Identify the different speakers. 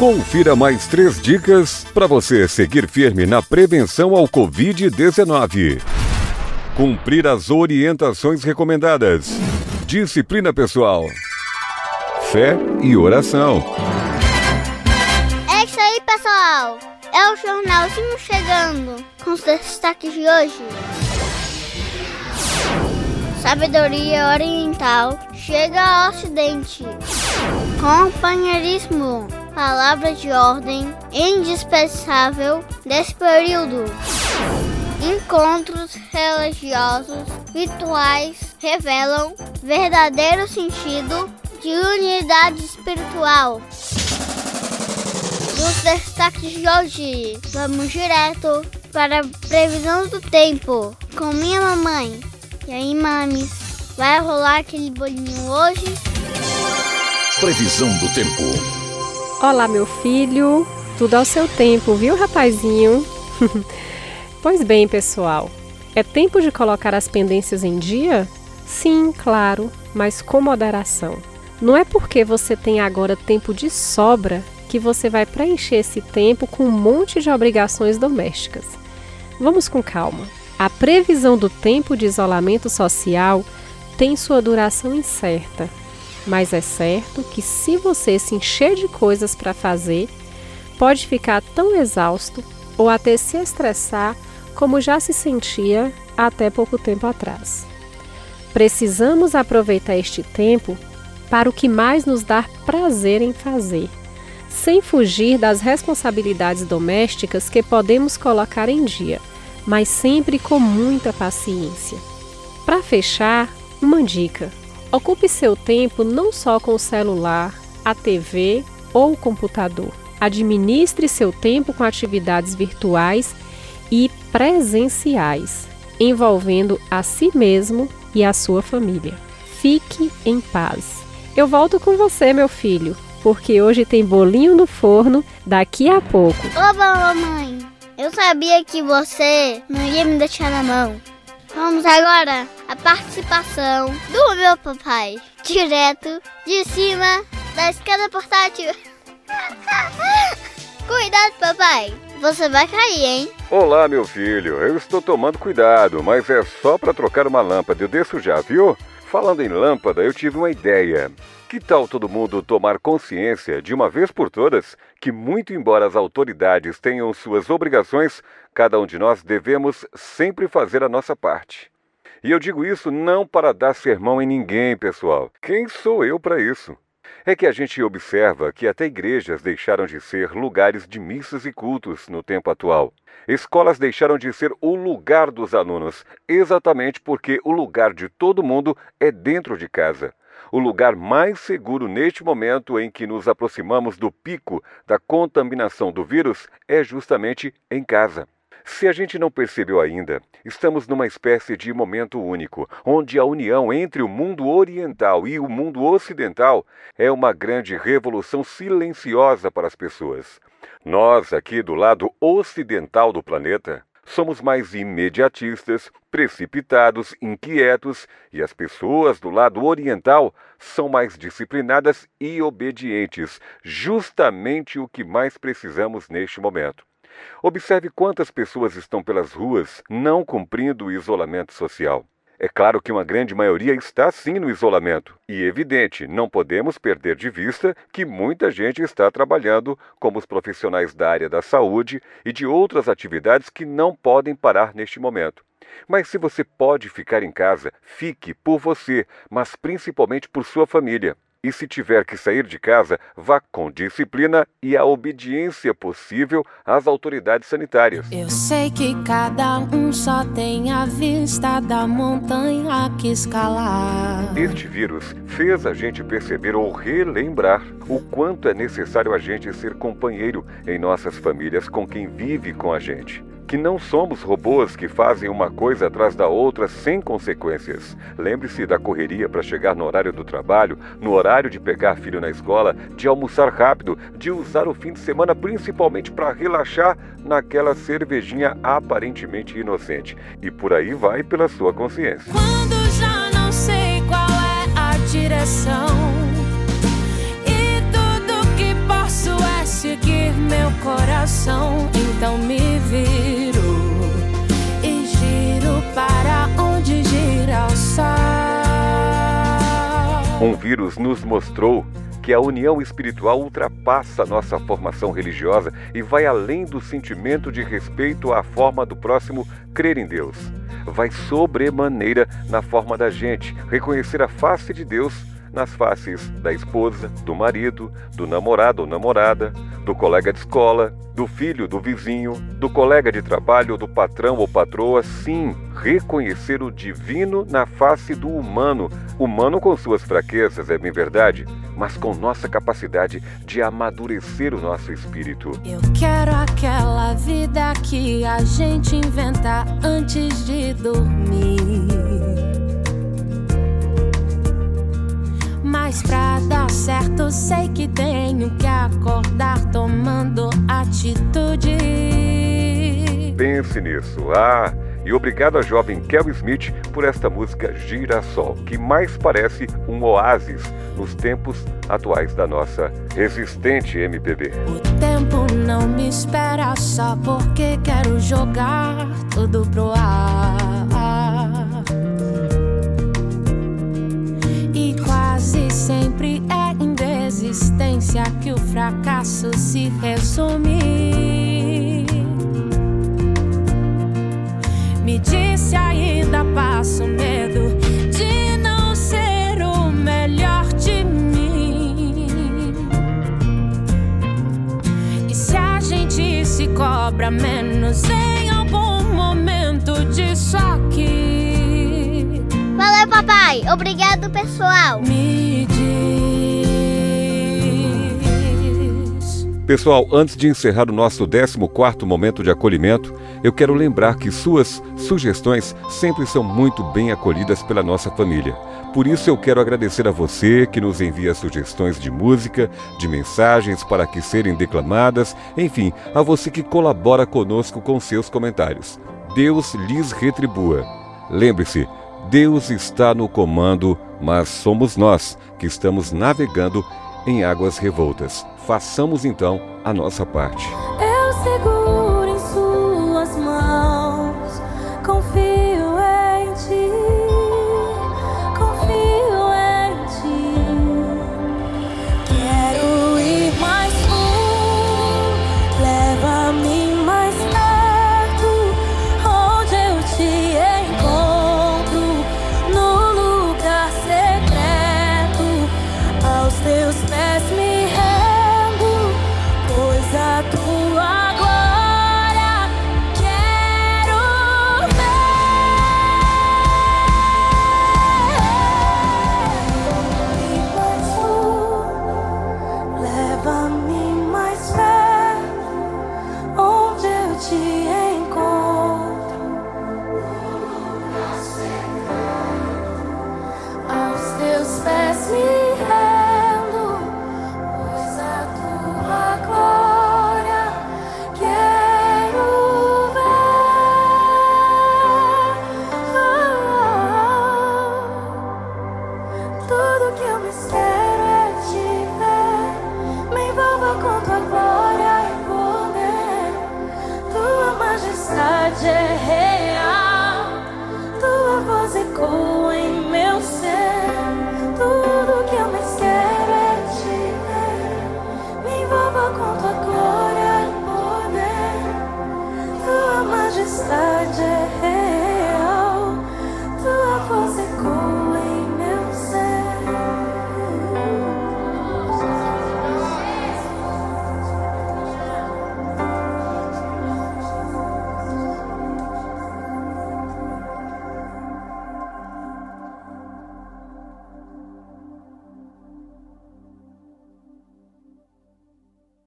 Speaker 1: Confira mais três dicas para você seguir firme na prevenção ao Covid-19. Cumprir as orientações recomendadas. Disciplina pessoal. Fé e oração.
Speaker 2: É isso aí, pessoal. É o jornalzinho chegando com os destaques de hoje. Sabedoria oriental chega ao ocidente. Companheirismo, palavra de ordem indispensável desse período. Encontros religiosos virtuais revelam verdadeiro sentido de unidade espiritual. Nos destaques de hoje, vamos direto para a previsão do tempo com minha mamãe. E aí, mames, vai rolar aquele bolinho hoje?
Speaker 1: Previsão do tempo.
Speaker 3: Olá, meu filho. Tudo ao seu tempo, viu, rapazinho? pois bem, pessoal. É tempo de colocar as pendências em dia? Sim, claro, mas com moderação. Não é porque você tem agora tempo de sobra que você vai preencher esse tempo com um monte de obrigações domésticas. Vamos com calma. A previsão do tempo de isolamento social tem sua duração incerta, mas é certo que se você se encher de coisas para fazer, pode ficar tão exausto ou até se estressar como já se sentia até pouco tempo atrás. Precisamos aproveitar este tempo para o que mais nos dá prazer em fazer, sem fugir das responsabilidades domésticas que podemos colocar em dia mas sempre com muita paciência. Para fechar, uma dica: ocupe seu tempo não só com o celular, a TV ou o computador. Administre seu tempo com atividades virtuais e presenciais, envolvendo a si mesmo e a sua família. Fique em paz. Eu volto com você, meu filho, porque hoje tem bolinho no forno daqui a pouco.
Speaker 2: Oba, mamãe! Eu sabia que você não ia me deixar na mão. Vamos agora à participação do meu papai, direto de cima da escada portátil. Cuidado, papai, você vai cair, hein?
Speaker 1: Olá, meu filho. Eu estou tomando cuidado, mas é só para trocar uma lâmpada. Eu desço já, viu? Falando em lâmpada, eu tive uma ideia. Que tal todo mundo tomar consciência, de uma vez por todas, que, muito embora as autoridades tenham suas obrigações, cada um de nós devemos sempre fazer a nossa parte? E eu digo isso não para dar sermão em ninguém, pessoal. Quem sou eu para isso? É que a gente observa que até igrejas deixaram de ser lugares de missas e cultos no tempo atual. Escolas deixaram de ser o lugar dos alunos, exatamente porque o lugar de todo mundo é dentro de casa o lugar mais seguro neste momento em que nos aproximamos do pico da contaminação do vírus é justamente em casa. Se a gente não percebeu ainda, estamos numa espécie de momento único, onde a união entre o mundo oriental e o mundo ocidental é uma grande revolução silenciosa para as pessoas. Nós, aqui do lado ocidental do planeta, somos mais imediatistas, precipitados, inquietos, e as pessoas do lado oriental são mais disciplinadas e obedientes, justamente o que mais precisamos neste momento. Observe quantas pessoas estão pelas ruas não cumprindo o isolamento social. É claro que uma grande maioria está sim no isolamento. E evidente, não podemos perder de vista que muita gente está trabalhando, como os profissionais da área da saúde e de outras atividades que não podem parar neste momento. Mas se você pode ficar em casa, fique por você, mas principalmente por sua família. E se tiver que sair de casa, vá com disciplina e a obediência possível às autoridades sanitárias.
Speaker 4: Eu sei que cada um só tem a vista da montanha que escalar.
Speaker 1: Este vírus fez a gente perceber ou relembrar o quanto é necessário a gente ser companheiro em nossas famílias com quem vive com a gente que não somos robôs que fazem uma coisa atrás da outra sem consequências. Lembre-se da correria para chegar no horário do trabalho, no horário de pegar filho na escola, de almoçar rápido, de usar o fim de semana principalmente para relaxar naquela cervejinha aparentemente inocente. E por aí vai pela sua consciência.
Speaker 4: Quando já não sei qual é a direção e tudo que posso é seguir
Speaker 1: coronavírus nos mostrou que a união espiritual ultrapassa nossa formação religiosa e vai além do sentimento de respeito à forma do próximo crer em Deus. Vai sobremaneira na forma da gente reconhecer a face de Deus nas faces da esposa, do marido, do namorado ou namorada, do colega de escola, do filho, do vizinho, do colega de trabalho, do patrão ou patroa, sim, reconhecer o divino na face do humano, humano com suas fraquezas, é bem verdade, mas com nossa capacidade de amadurecer o nosso espírito.
Speaker 4: Eu quero aquela vida que a gente inventa antes de dormir. Certo, sei que tenho que acordar tomando atitude.
Speaker 1: Pense nisso. Ah, e obrigado a jovem Kel Smith por esta música Girassol, que mais parece um oásis nos tempos atuais da nossa resistente MPB.
Speaker 4: O tempo não me espera só porque quero jogar tudo pro ar. Fracasso se resume. Me disse ainda passo medo de não ser o melhor de mim. E se a gente se cobra menos em algum momento disso aqui?
Speaker 2: Valeu, papai. Obrigado, pessoal.
Speaker 4: Me
Speaker 1: Pessoal, antes de encerrar o nosso 14 momento de acolhimento, eu quero lembrar que suas sugestões sempre são muito bem acolhidas pela nossa família. Por isso eu quero agradecer a você que nos envia sugestões de música, de mensagens para que serem declamadas, enfim, a você que colabora conosco com seus comentários. Deus lhes retribua. Lembre-se, Deus está no comando, mas somos nós que estamos navegando em águas revoltas. Façamos então a nossa parte.
Speaker 4: Eu seguro красоту.